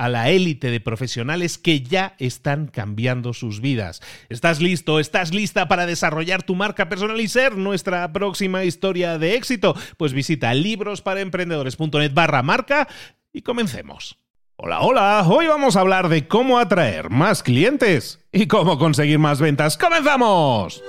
a la élite de profesionales que ya están cambiando sus vidas. ¿Estás listo? ¿Estás lista para desarrollar tu marca personal y ser nuestra próxima historia de éxito? Pues visita librosparaemprendedores.net barra marca y comencemos. Hola, hola, hoy vamos a hablar de cómo atraer más clientes y cómo conseguir más ventas. ¡Comenzamos!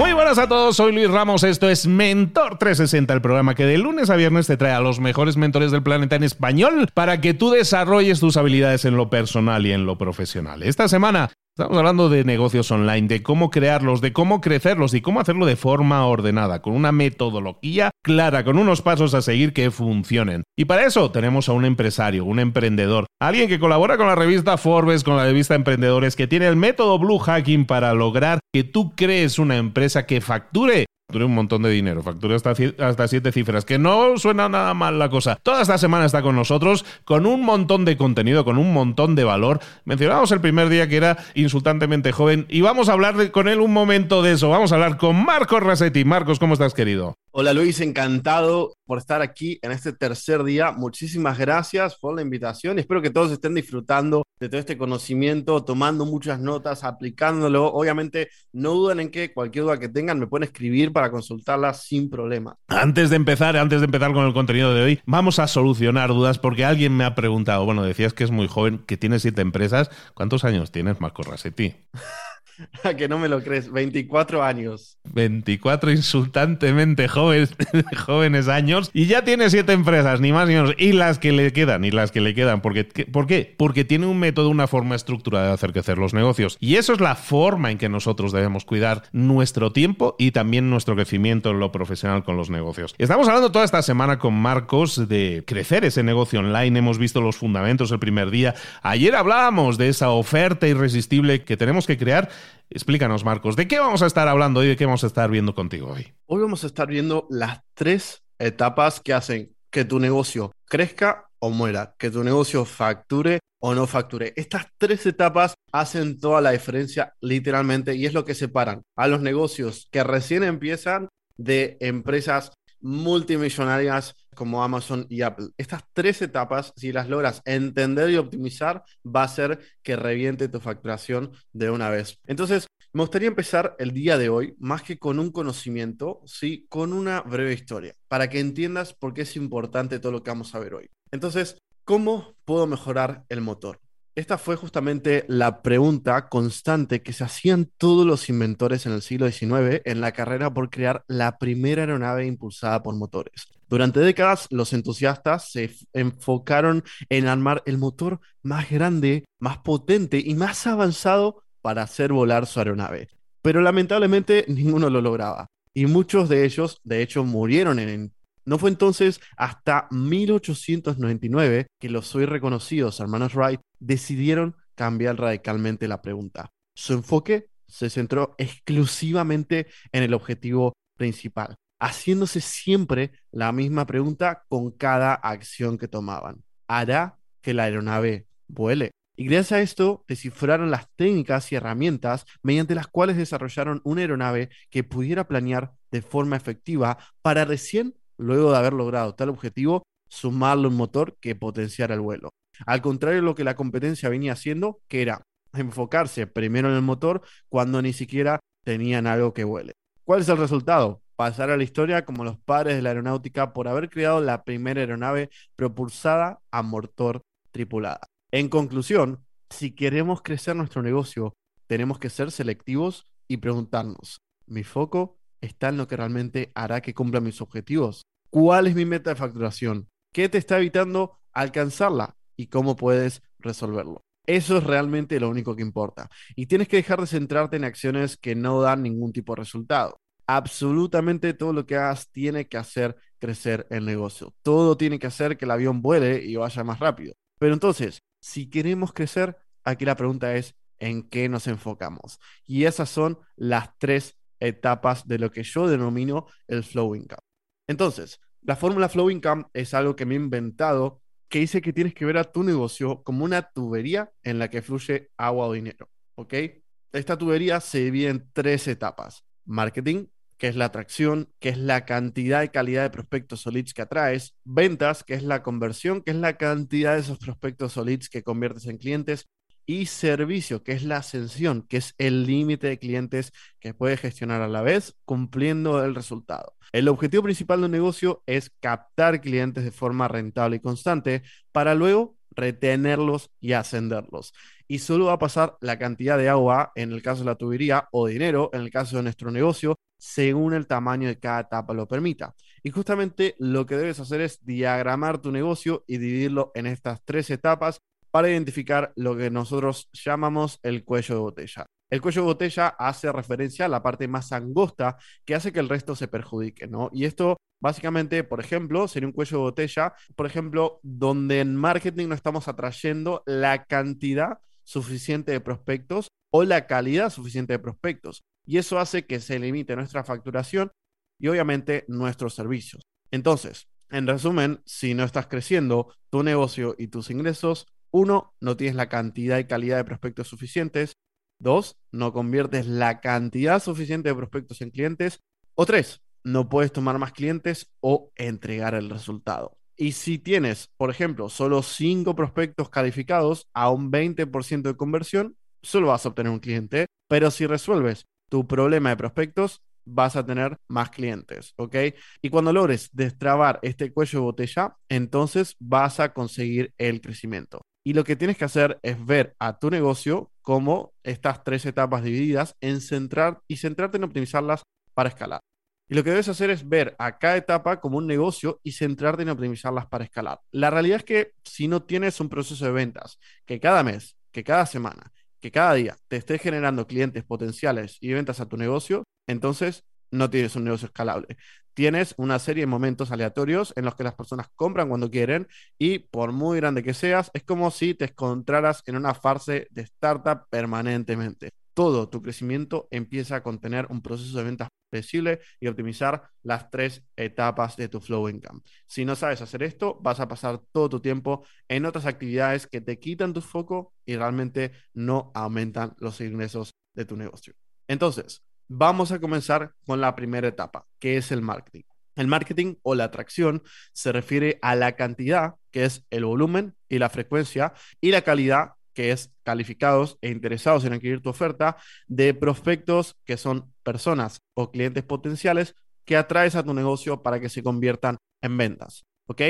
Muy buenas a todos, soy Luis Ramos, esto es Mentor 360, el programa que de lunes a viernes te trae a los mejores mentores del planeta en español para que tú desarrolles tus habilidades en lo personal y en lo profesional. Esta semana Estamos hablando de negocios online, de cómo crearlos, de cómo crecerlos y cómo hacerlo de forma ordenada, con una metodología clara, con unos pasos a seguir que funcionen. Y para eso tenemos a un empresario, un emprendedor, alguien que colabora con la revista Forbes, con la revista Emprendedores, que tiene el método Blue Hacking para lograr que tú crees una empresa que facture facture un montón de dinero, facture hasta, hasta siete cifras, que no suena nada mal la cosa. Toda esta semana está con nosotros, con un montón de contenido, con un montón de valor. Mencionamos el primer día que era insultantemente joven y vamos a hablar con él un momento de eso. Vamos a hablar con Marcos Rasetti. Marcos, ¿cómo estás, querido? Hola Luis, encantado por estar aquí en este tercer día. Muchísimas gracias por la invitación espero que todos estén disfrutando de todo este conocimiento, tomando muchas notas, aplicándolo. Obviamente, no duden en que cualquier duda que tengan me pueden escribir para consultarla sin problema. Antes de empezar, antes de empezar con el contenido de hoy, vamos a solucionar dudas porque alguien me ha preguntado, bueno, decías que es muy joven, que tiene siete empresas. ¿Cuántos años tienes, Marco Rasetti? que no me lo crees, 24 años. 24 insultantemente jóvenes, jóvenes años y ya tiene siete empresas, ni más ni menos, y las que le quedan, y las que le quedan. Porque, ¿Por qué? Porque tiene un método, una forma estructurada de hacer crecer los negocios. Y eso es la forma en que nosotros debemos cuidar nuestro tiempo y también nuestro crecimiento en lo profesional con los negocios. Estamos hablando toda esta semana con Marcos de crecer ese negocio online. Hemos visto los fundamentos el primer día. Ayer hablábamos de esa oferta irresistible que tenemos que crear Explícanos, Marcos, ¿de qué vamos a estar hablando hoy? ¿De qué vamos a estar viendo contigo hoy? Hoy vamos a estar viendo las tres etapas que hacen que tu negocio crezca o muera, que tu negocio facture o no facture. Estas tres etapas hacen toda la diferencia literalmente y es lo que separan a los negocios que recién empiezan de empresas multimillonarias como Amazon y Apple. Estas tres etapas, si las logras entender y optimizar, va a hacer que reviente tu facturación de una vez. Entonces, me gustaría empezar el día de hoy, más que con un conocimiento, sí, con una breve historia, para que entiendas por qué es importante todo lo que vamos a ver hoy. Entonces, ¿cómo puedo mejorar el motor? Esta fue justamente la pregunta constante que se hacían todos los inventores en el siglo XIX en la carrera por crear la primera aeronave impulsada por motores. Durante décadas, los entusiastas se enfocaron en armar el motor más grande, más potente y más avanzado para hacer volar su aeronave. Pero lamentablemente ninguno lo lograba. Y muchos de ellos, de hecho, murieron en no fue entonces hasta 1899 que los hoy reconocidos hermanos Wright decidieron cambiar radicalmente la pregunta. Su enfoque se centró exclusivamente en el objetivo principal, haciéndose siempre la misma pregunta con cada acción que tomaban. ¿Hará que la aeronave vuele? Y gracias a esto descifraron las técnicas y herramientas mediante las cuales desarrollaron una aeronave que pudiera planear de forma efectiva para recién, luego de haber logrado tal objetivo, sumarle un motor que potenciara el vuelo. Al contrario de lo que la competencia venía haciendo, que era enfocarse primero en el motor cuando ni siquiera tenían algo que vuele. ¿Cuál es el resultado? Pasar a la historia como los padres de la aeronáutica por haber creado la primera aeronave propulsada a motor tripulada. En conclusión, si queremos crecer nuestro negocio, tenemos que ser selectivos y preguntarnos, ¿mi foco está en lo que realmente hará que cumpla mis objetivos? ¿Cuál es mi meta de facturación? ¿Qué te está evitando alcanzarla? ¿Y cómo puedes resolverlo? Eso es realmente lo único que importa. Y tienes que dejar de centrarte en acciones que no dan ningún tipo de resultado. Absolutamente todo lo que hagas tiene que hacer crecer el negocio. Todo tiene que hacer que el avión vuele y vaya más rápido. Pero entonces, si queremos crecer, aquí la pregunta es, ¿en qué nos enfocamos? Y esas son las tres etapas de lo que yo denomino el flow income. Entonces, la fórmula flow income es algo que me he inventado que dice que tienes que ver a tu negocio como una tubería en la que fluye agua o dinero, ¿ok? Esta tubería se divide en tres etapas. Marketing, que es la atracción, que es la cantidad y calidad de prospectos o leads que atraes. Ventas, que es la conversión, que es la cantidad de esos prospectos o leads que conviertes en clientes y servicio, que es la ascensión, que es el límite de clientes que puedes gestionar a la vez, cumpliendo el resultado. El objetivo principal de un negocio es captar clientes de forma rentable y constante para luego retenerlos y ascenderlos. Y solo va a pasar la cantidad de agua en el caso de la tubería o dinero en el caso de nuestro negocio según el tamaño de cada etapa lo permita. Y justamente lo que debes hacer es diagramar tu negocio y dividirlo en estas tres etapas para identificar lo que nosotros llamamos el cuello de botella. El cuello de botella hace referencia a la parte más angosta que hace que el resto se perjudique, ¿no? Y esto básicamente, por ejemplo, sería un cuello de botella, por ejemplo, donde en marketing no estamos atrayendo la cantidad suficiente de prospectos o la calidad suficiente de prospectos. Y eso hace que se limite nuestra facturación y obviamente nuestros servicios. Entonces, en resumen, si no estás creciendo tu negocio y tus ingresos, uno, no tienes la cantidad y calidad de prospectos suficientes. Dos, no conviertes la cantidad suficiente de prospectos en clientes. O tres, no puedes tomar más clientes o entregar el resultado. Y si tienes, por ejemplo, solo cinco prospectos calificados a un 20% de conversión, solo vas a obtener un cliente. Pero si resuelves tu problema de prospectos, vas a tener más clientes, ¿ok? Y cuando logres destrabar este cuello de botella, entonces vas a conseguir el crecimiento. Y lo que tienes que hacer es ver a tu negocio como estas tres etapas divididas en centrar y centrarte en optimizarlas para escalar. Y lo que debes hacer es ver a cada etapa como un negocio y centrarte en optimizarlas para escalar. La realidad es que si no tienes un proceso de ventas que cada mes, que cada semana, que cada día te esté generando clientes potenciales y ventas a tu negocio, entonces no tienes un negocio escalable tienes una serie de momentos aleatorios en los que las personas compran cuando quieren y por muy grande que seas, es como si te encontraras en una fase de startup permanentemente. Todo tu crecimiento empieza a contener un proceso de ventas flexible y optimizar las tres etapas de tu flow income. Si no sabes hacer esto, vas a pasar todo tu tiempo en otras actividades que te quitan tu foco y realmente no aumentan los ingresos de tu negocio. Entonces, Vamos a comenzar con la primera etapa, que es el marketing. El marketing o la atracción se refiere a la cantidad, que es el volumen y la frecuencia, y la calidad, que es calificados e interesados en adquirir tu oferta, de prospectos que son personas o clientes potenciales que atraes a tu negocio para que se conviertan en ventas. ¿Ok?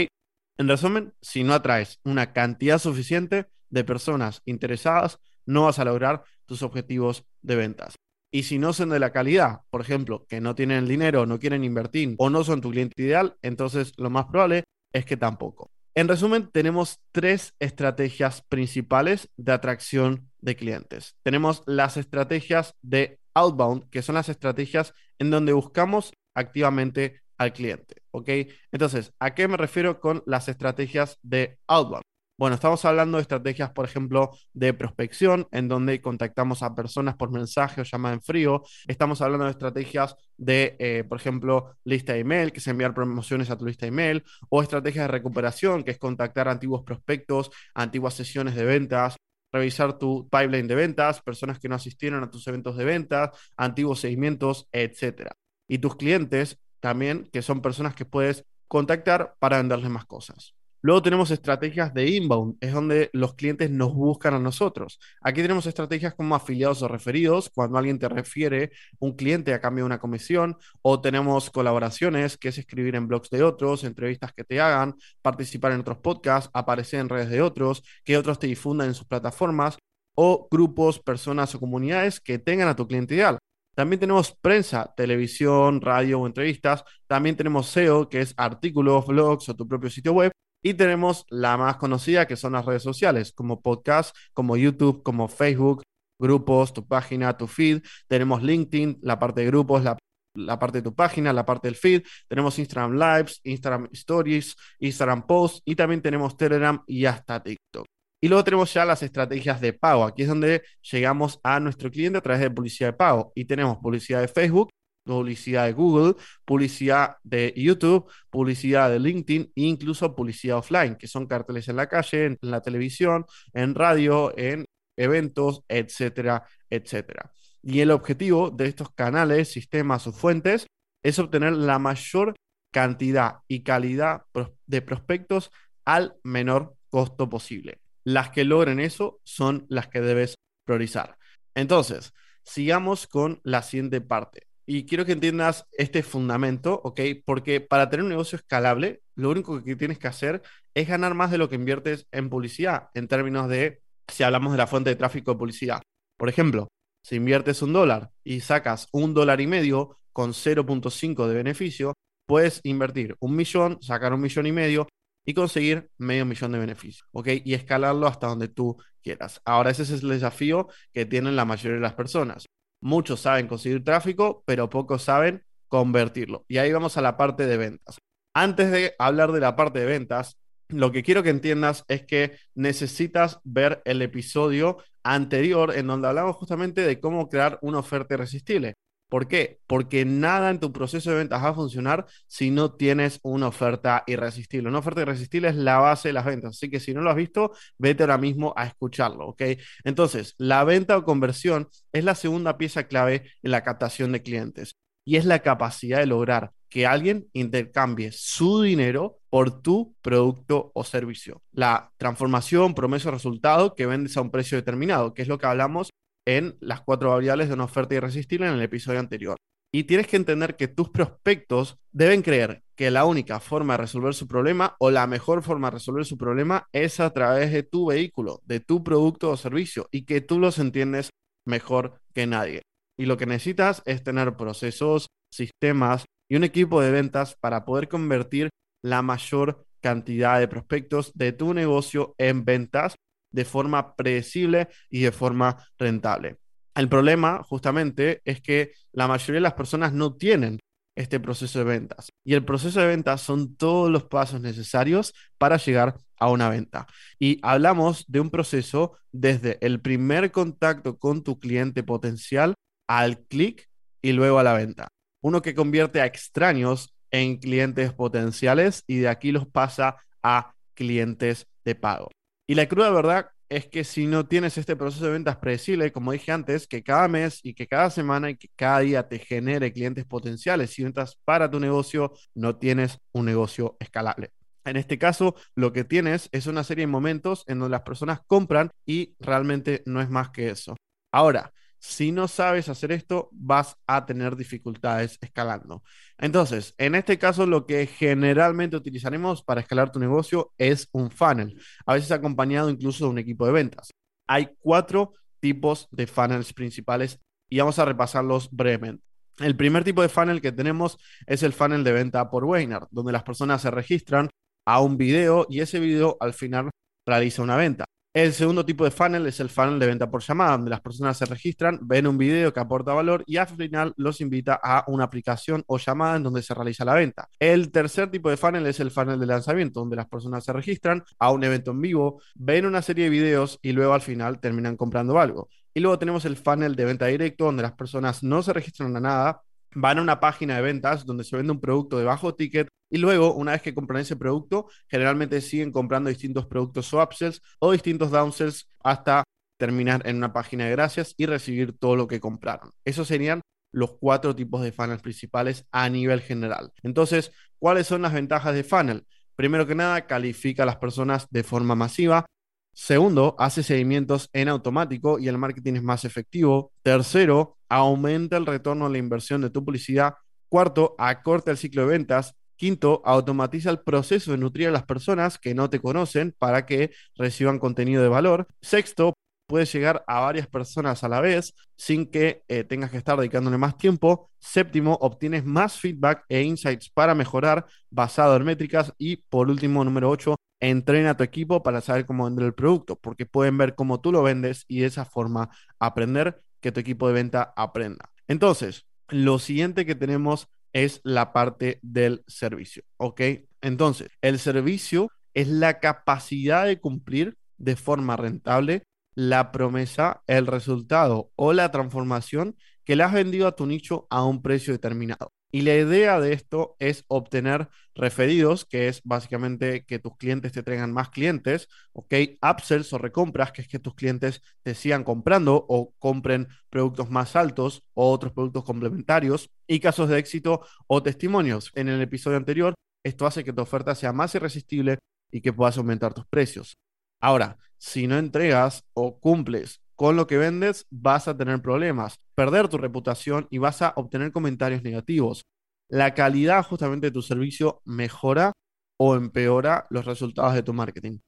En resumen, si no atraes una cantidad suficiente de personas interesadas, no vas a lograr tus objetivos de ventas. Y si no son de la calidad, por ejemplo, que no tienen el dinero, no quieren invertir o no son tu cliente ideal, entonces lo más probable es que tampoco. En resumen, tenemos tres estrategias principales de atracción de clientes. Tenemos las estrategias de outbound, que son las estrategias en donde buscamos activamente al cliente. ¿Ok? Entonces, ¿a qué me refiero con las estrategias de outbound? Bueno, estamos hablando de estrategias, por ejemplo, de prospección, en donde contactamos a personas por mensaje o llamada en frío. Estamos hablando de estrategias de, eh, por ejemplo, lista de email, que es enviar promociones a tu lista de email, o estrategias de recuperación, que es contactar antiguos prospectos, antiguas sesiones de ventas, revisar tu pipeline de ventas, personas que no asistieron a tus eventos de ventas, antiguos seguimientos, etcétera. Y tus clientes también, que son personas que puedes contactar para venderles más cosas. Luego tenemos estrategias de inbound, es donde los clientes nos buscan a nosotros. Aquí tenemos estrategias como afiliados o referidos, cuando alguien te refiere un cliente a cambio de una comisión, o tenemos colaboraciones, que es escribir en blogs de otros, entrevistas que te hagan, participar en otros podcasts, aparecer en redes de otros, que otros te difundan en sus plataformas, o grupos, personas o comunidades que tengan a tu cliente ideal. También tenemos prensa, televisión, radio o entrevistas. También tenemos SEO, que es artículos, blogs o tu propio sitio web. Y tenemos la más conocida, que son las redes sociales, como podcast, como YouTube, como Facebook, grupos, tu página, tu feed. Tenemos LinkedIn, la parte de grupos, la, la parte de tu página, la parte del feed. Tenemos Instagram Lives, Instagram Stories, Instagram Posts y también tenemos Telegram y hasta TikTok. Y luego tenemos ya las estrategias de pago. Aquí es donde llegamos a nuestro cliente a través de publicidad de pago. Y tenemos publicidad de Facebook, publicidad de Google, publicidad de YouTube, publicidad de LinkedIn e incluso publicidad offline, que son carteles en la calle, en la televisión, en radio, en eventos, etcétera, etcétera. Y el objetivo de estos canales, sistemas o fuentes es obtener la mayor cantidad y calidad de prospectos al menor costo posible. Las que logren eso son las que debes priorizar. Entonces, sigamos con la siguiente parte. Y quiero que entiendas este fundamento, ¿ok? Porque para tener un negocio escalable, lo único que tienes que hacer es ganar más de lo que inviertes en publicidad, en términos de, si hablamos de la fuente de tráfico de publicidad. Por ejemplo, si inviertes un dólar y sacas un dólar y medio con 0.5 de beneficio, puedes invertir un millón, sacar un millón y medio y conseguir medio millón de beneficios, ¿ok? Y escalarlo hasta donde tú quieras. Ahora, ese es el desafío que tienen la mayoría de las personas. Muchos saben conseguir tráfico, pero pocos saben convertirlo. Y ahí vamos a la parte de ventas. Antes de hablar de la parte de ventas, lo que quiero que entiendas es que necesitas ver el episodio anterior en donde hablamos justamente de cómo crear una oferta irresistible. ¿Por qué? Porque nada en tu proceso de ventas va a funcionar si no tienes una oferta irresistible. Una oferta irresistible es la base de las ventas. Así que si no lo has visto, vete ahora mismo a escucharlo, ¿ok? Entonces, la venta o conversión es la segunda pieza clave en la captación de clientes y es la capacidad de lograr que alguien intercambie su dinero por tu producto o servicio. La transformación, promesa resultado que vendes a un precio determinado, que es lo que hablamos en las cuatro variables de una oferta irresistible en el episodio anterior. Y tienes que entender que tus prospectos deben creer que la única forma de resolver su problema o la mejor forma de resolver su problema es a través de tu vehículo, de tu producto o servicio y que tú los entiendes mejor que nadie. Y lo que necesitas es tener procesos, sistemas y un equipo de ventas para poder convertir la mayor cantidad de prospectos de tu negocio en ventas de forma predecible y de forma rentable. El problema, justamente, es que la mayoría de las personas no tienen este proceso de ventas. Y el proceso de ventas son todos los pasos necesarios para llegar a una venta. Y hablamos de un proceso desde el primer contacto con tu cliente potencial al clic y luego a la venta. Uno que convierte a extraños en clientes potenciales y de aquí los pasa a clientes de pago. Y la cruda verdad es que si no tienes este proceso de ventas predecible, como dije antes, que cada mes y que cada semana y que cada día te genere clientes potenciales y ventas para tu negocio, no tienes un negocio escalable. En este caso, lo que tienes es una serie de momentos en donde las personas compran y realmente no es más que eso. Ahora, si no sabes hacer esto, vas a tener dificultades escalando. Entonces, en este caso, lo que generalmente utilizaremos para escalar tu negocio es un funnel, a veces acompañado incluso de un equipo de ventas. Hay cuatro tipos de funnels principales y vamos a repasarlos brevemente. El primer tipo de funnel que tenemos es el funnel de venta por webinar, donde las personas se registran a un video y ese video al final realiza una venta. El segundo tipo de funnel es el funnel de venta por llamada, donde las personas se registran, ven un video que aporta valor y al final los invita a una aplicación o llamada en donde se realiza la venta. El tercer tipo de funnel es el funnel de lanzamiento, donde las personas se registran a un evento en vivo, ven una serie de videos y luego al final terminan comprando algo. Y luego tenemos el funnel de venta directo, donde las personas no se registran a nada, van a una página de ventas donde se vende un producto de bajo ticket y luego, una vez que compran ese producto, generalmente siguen comprando distintos productos o upsells o distintos downsells hasta terminar en una página de gracias y recibir todo lo que compraron. Esos serían los cuatro tipos de funnels principales a nivel general. Entonces, ¿cuáles son las ventajas de funnel? Primero que nada, califica a las personas de forma masiva. Segundo, hace seguimientos en automático y el marketing es más efectivo. Tercero, aumenta el retorno a la inversión de tu publicidad. Cuarto, acorta el ciclo de ventas. Quinto, automatiza el proceso de nutrir a las personas que no te conocen para que reciban contenido de valor. Sexto, puedes llegar a varias personas a la vez sin que eh, tengas que estar dedicándole más tiempo. Séptimo, obtienes más feedback e insights para mejorar basado en métricas. Y por último, número ocho, entrena a tu equipo para saber cómo vender el producto, porque pueden ver cómo tú lo vendes y de esa forma aprender que tu equipo de venta aprenda. Entonces, lo siguiente que tenemos es la parte del servicio, ¿ok? Entonces, el servicio es la capacidad de cumplir de forma rentable la promesa, el resultado o la transformación que le has vendido a tu nicho a un precio determinado. Y la idea de esto es obtener referidos, que es básicamente que tus clientes te traigan más clientes, ¿ok? Upsells o recompras, que es que tus clientes te sigan comprando o compren productos más altos o otros productos complementarios. Y casos de éxito o testimonios. En el episodio anterior, esto hace que tu oferta sea más irresistible y que puedas aumentar tus precios. Ahora, si no entregas o cumples con lo que vendes vas a tener problemas, perder tu reputación y vas a obtener comentarios negativos. La calidad justamente de tu servicio mejora o empeora los resultados de tu marketing.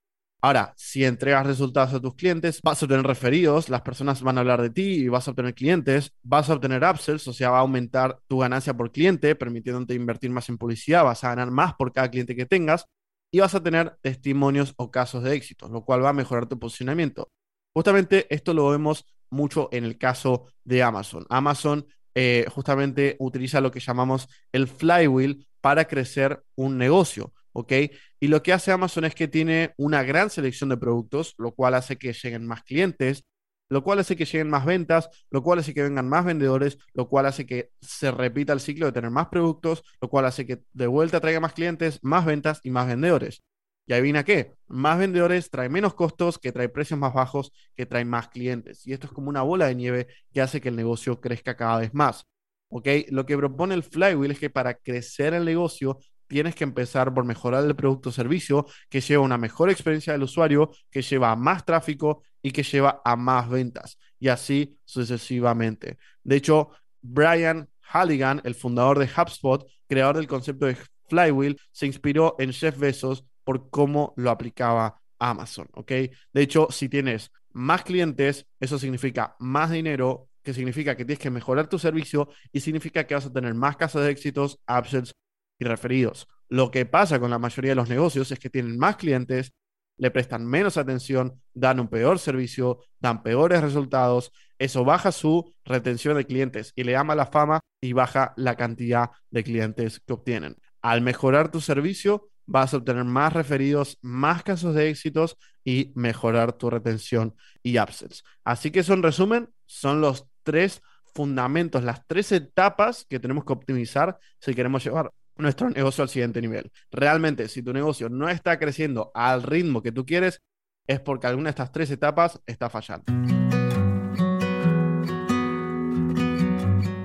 Ahora, si entregas resultados a tus clientes, vas a obtener referidos, las personas van a hablar de ti y vas a obtener clientes, vas a obtener upsells, o sea, va a aumentar tu ganancia por cliente, permitiéndote invertir más en publicidad, vas a ganar más por cada cliente que tengas y vas a tener testimonios o casos de éxito, lo cual va a mejorar tu posicionamiento. Justamente esto lo vemos mucho en el caso de Amazon. Amazon eh, justamente utiliza lo que llamamos el flywheel para crecer un negocio, ¿ok? Y lo que hace Amazon es que tiene una gran selección de productos, lo cual hace que lleguen más clientes, lo cual hace que lleguen más ventas, lo cual hace que vengan más vendedores, lo cual hace que se repita el ciclo de tener más productos, lo cual hace que de vuelta traiga más clientes, más ventas y más vendedores. Y adivina qué, más vendedores trae menos costos, que trae precios más bajos, que trae más clientes. Y esto es como una bola de nieve que hace que el negocio crezca cada vez más. ¿Ok? Lo que propone el flywheel es que para crecer el negocio tienes que empezar por mejorar el producto o servicio que lleva una mejor experiencia del usuario, que lleva a más tráfico y que lleva a más ventas. Y así sucesivamente. De hecho, Brian Halligan, el fundador de HubSpot, creador del concepto de flywheel, se inspiró en Jeff Bezos por cómo lo aplicaba Amazon, ¿ok? De hecho, si tienes más clientes, eso significa más dinero, que significa que tienes que mejorar tu servicio y significa que vas a tener más casas de éxitos, upsells y referidos. Lo que pasa con la mayoría de los negocios es que tienen más clientes, le prestan menos atención, dan un peor servicio, dan peores resultados, eso baja su retención de clientes y le llama la fama y baja la cantidad de clientes que obtienen. Al mejorar tu servicio, vas a obtener más referidos, más casos de éxitos y mejorar tu retención y upsells. Así que eso en resumen son los tres fundamentos, las tres etapas que tenemos que optimizar si queremos llevar nuestro negocio al siguiente nivel. Realmente, si tu negocio no está creciendo al ritmo que tú quieres, es porque alguna de estas tres etapas está fallando.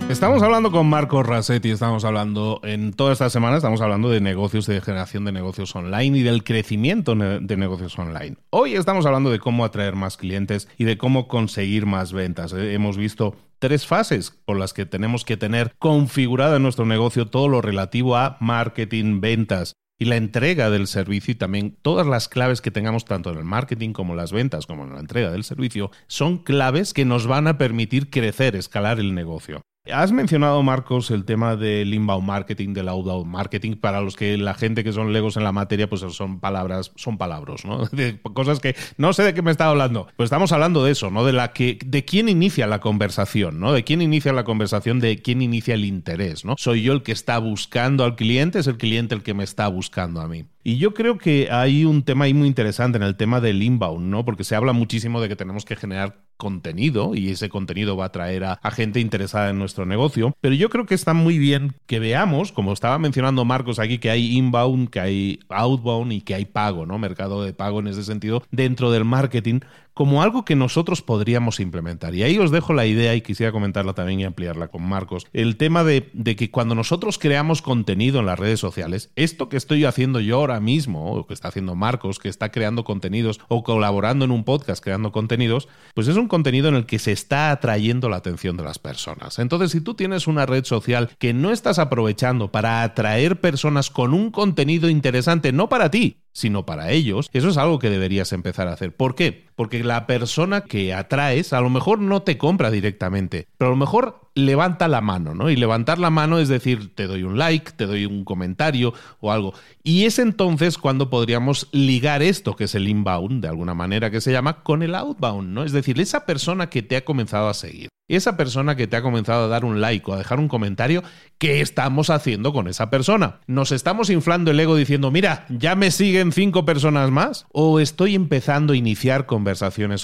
Estamos hablando con Marco Rasetti, estamos hablando en toda esta semana, estamos hablando de negocios y de generación de negocios online y del crecimiento de negocios online. Hoy estamos hablando de cómo atraer más clientes y de cómo conseguir más ventas. Eh, hemos visto tres fases por las que tenemos que tener configurado en nuestro negocio todo lo relativo a marketing, ventas, y la entrega del servicio y también todas las claves que tengamos tanto en el marketing como en las ventas como en la entrega del servicio son claves que nos van a permitir crecer, escalar el negocio. Has mencionado, Marcos, el tema del inbound marketing, del outbound marketing, para los que la gente que son legos en la materia, pues son palabras, son palabras, ¿no? De cosas que no sé de qué me está hablando. Pues estamos hablando de eso, ¿no? De la que, de quién inicia la conversación, ¿no? De quién inicia la conversación, de quién inicia el interés, ¿no? Soy yo el que está buscando al cliente, es el cliente el que me está buscando a mí. Y yo creo que hay un tema ahí muy interesante en el tema del inbound, ¿no? Porque se habla muchísimo de que tenemos que generar contenido y ese contenido va a atraer a, gente interesada en nuestro negocio. Pero yo creo que está muy bien que veamos, como estaba mencionando Marcos aquí, que hay inbound, que hay outbound y que hay pago, ¿no? Mercado de pago en ese sentido dentro del marketing como algo que nosotros podríamos implementar. Y ahí os dejo la idea y quisiera comentarla también y ampliarla con Marcos. El tema de, de, que cuando nosotros creamos contenido en las redes sociales, esto que estoy haciendo yo ahora mismo, o que está haciendo Marcos, que está creando contenidos o colaborando en un podcast creando contenidos, pues es un contenido en el que se está atrayendo la atención de las personas. Entonces, si tú tienes una red social que no estás aprovechando para atraer personas con un contenido interesante, no para ti, sino para ellos, eso es algo que deberías empezar a hacer. ¿Por qué? Porque la persona que atraes a lo mejor no te compra directamente, pero a lo mejor levanta la mano, ¿no? Y levantar la mano es decir, te doy un like, te doy un comentario o algo. Y es entonces cuando podríamos ligar esto, que es el inbound, de alguna manera que se llama, con el outbound, ¿no? Es decir, esa persona que te ha comenzado a seguir esa persona que te ha comenzado a dar un like o a dejar un comentario, ¿qué estamos haciendo con esa persona? ¿Nos estamos inflando el ego diciendo, mira, ya me siguen cinco personas más? ¿O estoy empezando a iniciar conversaciones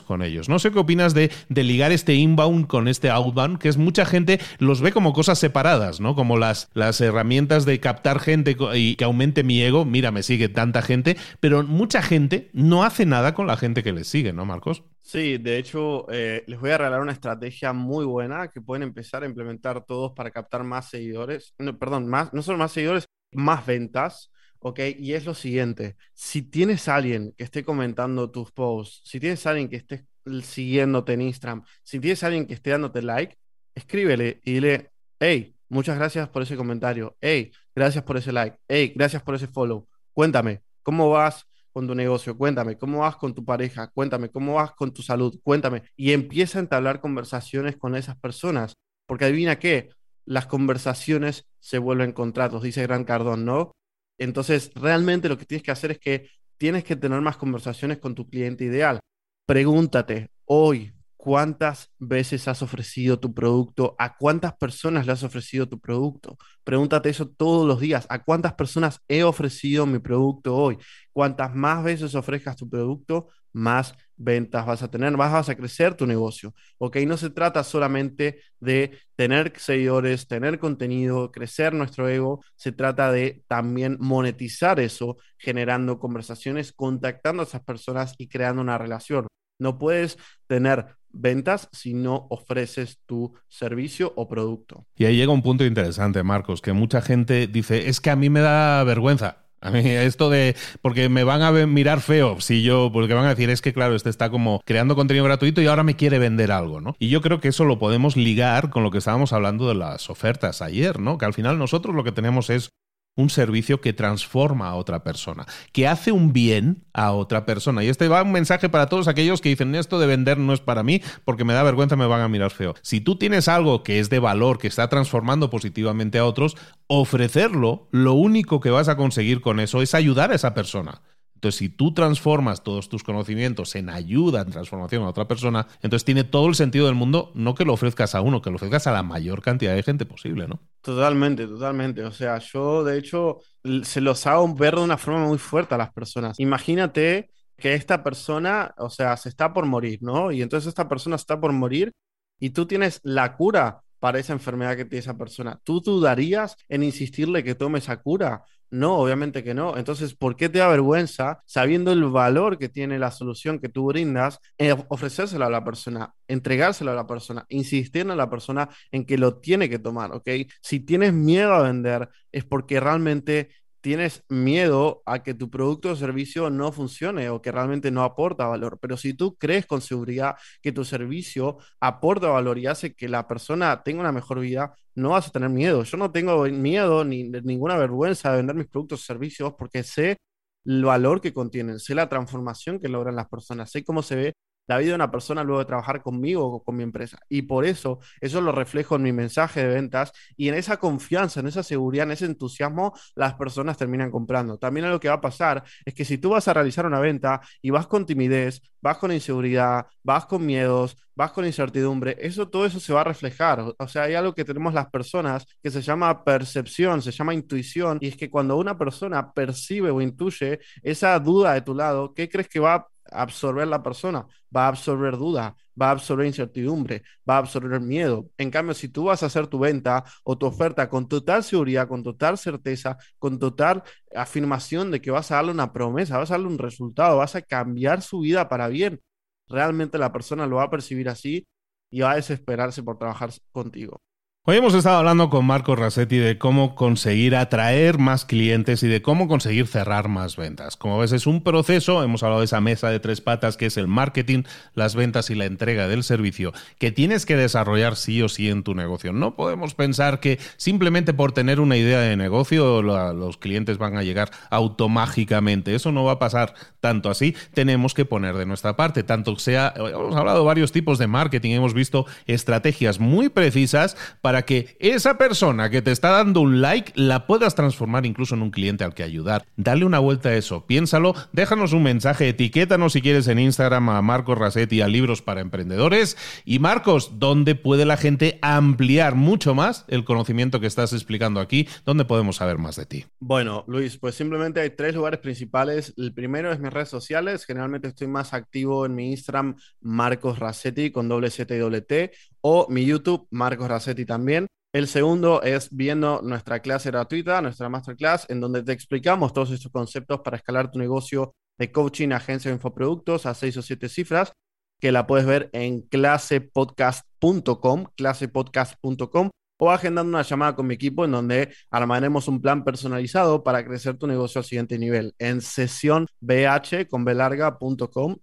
con ellos? No sé qué opinas de, ligar este inbound con este outbound, que es mucha gente los ve como cosas separadas, ¿no? Como las, las herramientas de captar gente y que aumente mi ego, mira, me sigue tanta gente, pero mucha gente no hace nada con la gente que les sigue, ¿no, Marcos? Sí, de hecho, eh, les voy a regalar una estrategia muy buena que pueden empezar a implementar todos para captar más seguidores, no, perdón, más, no solo más seguidores, más ventas, ¿ok? Y es lo siguiente, si tienes alguien que esté comentando tus posts, si tienes alguien que esté siguiéndote en Instagram, si tienes alguien que esté dándote like, escríbele y dile, hey, muchas gracias por ese comentario, hey, gracias por ese like, hey, gracias por ese follow, cuéntame, ¿cómo vas? con tu negocio, cuéntame cómo vas con tu pareja, cuéntame cómo vas con tu salud, cuéntame. Y empieza a entablar conversaciones con esas personas, porque adivina qué, las conversaciones se vuelven contratos, dice Gran Cardón, ¿no? Entonces, realmente lo que tienes que hacer es que tienes que tener más conversaciones con tu cliente ideal. Pregúntate, hoy, ¿Cuántas veces has ofrecido tu producto? ¿A cuántas personas le has ofrecido tu producto? Pregúntate eso todos los días. ¿A cuántas personas he ofrecido mi producto hoy? Cuantas más veces ofrezcas tu producto, más ventas vas a tener, vas a crecer tu negocio. ¿Ok? No se trata solamente de tener seguidores, tener contenido, crecer nuestro ego. Se trata de también monetizar eso, generando conversaciones, contactando a esas personas y creando una relación. No puedes tener ventas si no ofreces tu servicio o producto. Y ahí llega un punto interesante, Marcos, que mucha gente dice, es que a mí me da vergüenza. A mí esto de, porque me van a mirar feo, si yo, porque van a decir, es que claro, este está como creando contenido gratuito y ahora me quiere vender algo, ¿no? Y yo creo que eso lo podemos ligar con lo que estábamos hablando de las ofertas ayer, ¿no? Que al final nosotros lo que tenemos es un servicio que transforma a otra persona, que hace un bien a otra persona. Y este va un mensaje para todos aquellos que dicen esto de vender no es para mí porque me da vergüenza, me van a mirar feo. Si tú tienes algo que es de valor, que está transformando positivamente a otros, ofrecerlo, lo único que vas a conseguir con eso es ayudar a esa persona. Entonces, si tú transformas todos tus conocimientos en ayuda, en transformación a otra persona, entonces tiene todo el sentido del mundo no que lo ofrezcas a uno, que lo ofrezcas a la mayor cantidad de gente posible, ¿no? Totalmente, totalmente. O sea, yo de hecho se los hago ver de una forma muy fuerte a las personas. Imagínate que esta persona, o sea, se está por morir, ¿no? Y entonces esta persona está por morir y tú tienes la cura para esa enfermedad que tiene esa persona. ¿Tú dudarías en insistirle que tome esa cura? No, obviamente que no. Entonces, ¿por qué te da vergüenza, sabiendo el valor que tiene la solución que tú brindas, eh, ofrecérsela a la persona, entregársela a la persona, insistir en la persona en que lo tiene que tomar, ¿ok? Si tienes miedo a vender, es porque realmente tienes miedo a que tu producto o servicio no funcione o que realmente no aporta valor. Pero si tú crees con seguridad que tu servicio aporta valor y hace que la persona tenga una mejor vida, no vas a tener miedo. Yo no tengo miedo ni ninguna vergüenza de vender mis productos o servicios porque sé el valor que contienen, sé la transformación que logran las personas, sé cómo se ve la vida de una persona luego de trabajar conmigo o con mi empresa. Y por eso, eso lo reflejo en mi mensaje de ventas y en esa confianza, en esa seguridad, en ese entusiasmo, las personas terminan comprando. También lo que va a pasar es que si tú vas a realizar una venta y vas con timidez, vas con inseguridad, vas con miedos, vas con incertidumbre, eso todo eso se va a reflejar. O sea, hay algo que tenemos las personas que se llama percepción, se llama intuición, y es que cuando una persona percibe o intuye esa duda de tu lado, ¿qué crees que va a absorber la persona? Va a absorber duda, va a absorber incertidumbre, va a absorber miedo. En cambio, si tú vas a hacer tu venta o tu oferta con total seguridad, con total certeza, con total afirmación de que vas a darle una promesa, vas a darle un resultado, vas a cambiar su vida para bien, realmente la persona lo va a percibir así y va a desesperarse por trabajar contigo. Hoy hemos estado hablando con Marco Rasetti de cómo conseguir atraer más clientes y de cómo conseguir cerrar más ventas. Como ves, es un proceso, hemos hablado de esa mesa de tres patas que es el marketing, las ventas y la entrega del servicio, que tienes que desarrollar sí o sí en tu negocio. No podemos pensar que simplemente por tener una idea de negocio los clientes van a llegar automágicamente. Eso no va a pasar tanto así. Tenemos que poner de nuestra parte, tanto sea, hemos hablado de varios tipos de marketing, hemos visto estrategias muy precisas para para que esa persona que te está dando un like la puedas transformar incluso en un cliente al que ayudar. Dale una vuelta a eso, piénsalo, déjanos un mensaje, etiquétanos si quieres en Instagram a Marcos Rasetti a Libros para Emprendedores. Y Marcos, ¿dónde puede la gente ampliar mucho más el conocimiento que estás explicando aquí? ¿Dónde podemos saber más de ti? Bueno, Luis, pues simplemente hay tres lugares principales. El primero es mis redes sociales. Generalmente estoy más activo en mi Instagram, Marcos Rasetti, con doble Z y doble T, o mi YouTube, Marcos Rasetti también. El segundo es viendo nuestra clase gratuita, nuestra masterclass, en donde te explicamos todos estos conceptos para escalar tu negocio de coaching, agencia de infoproductos a seis o siete cifras, que la puedes ver en clasepodcast.com, clasepodcast.com, o agendando una llamada con mi equipo en donde armaremos un plan personalizado para crecer tu negocio al siguiente nivel en sesión bh con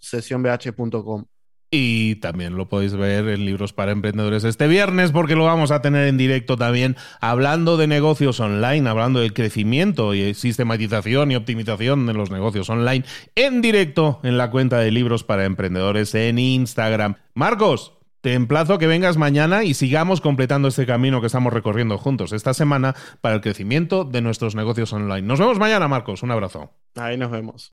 sesionbh.com. Y también lo podéis ver en Libros para Emprendedores este viernes porque lo vamos a tener en directo también hablando de negocios online, hablando del crecimiento y sistematización y optimización de los negocios online en directo en la cuenta de Libros para Emprendedores en Instagram. Marcos, te emplazo a que vengas mañana y sigamos completando este camino que estamos recorriendo juntos esta semana para el crecimiento de nuestros negocios online. Nos vemos mañana, Marcos. Un abrazo. Ahí nos vemos.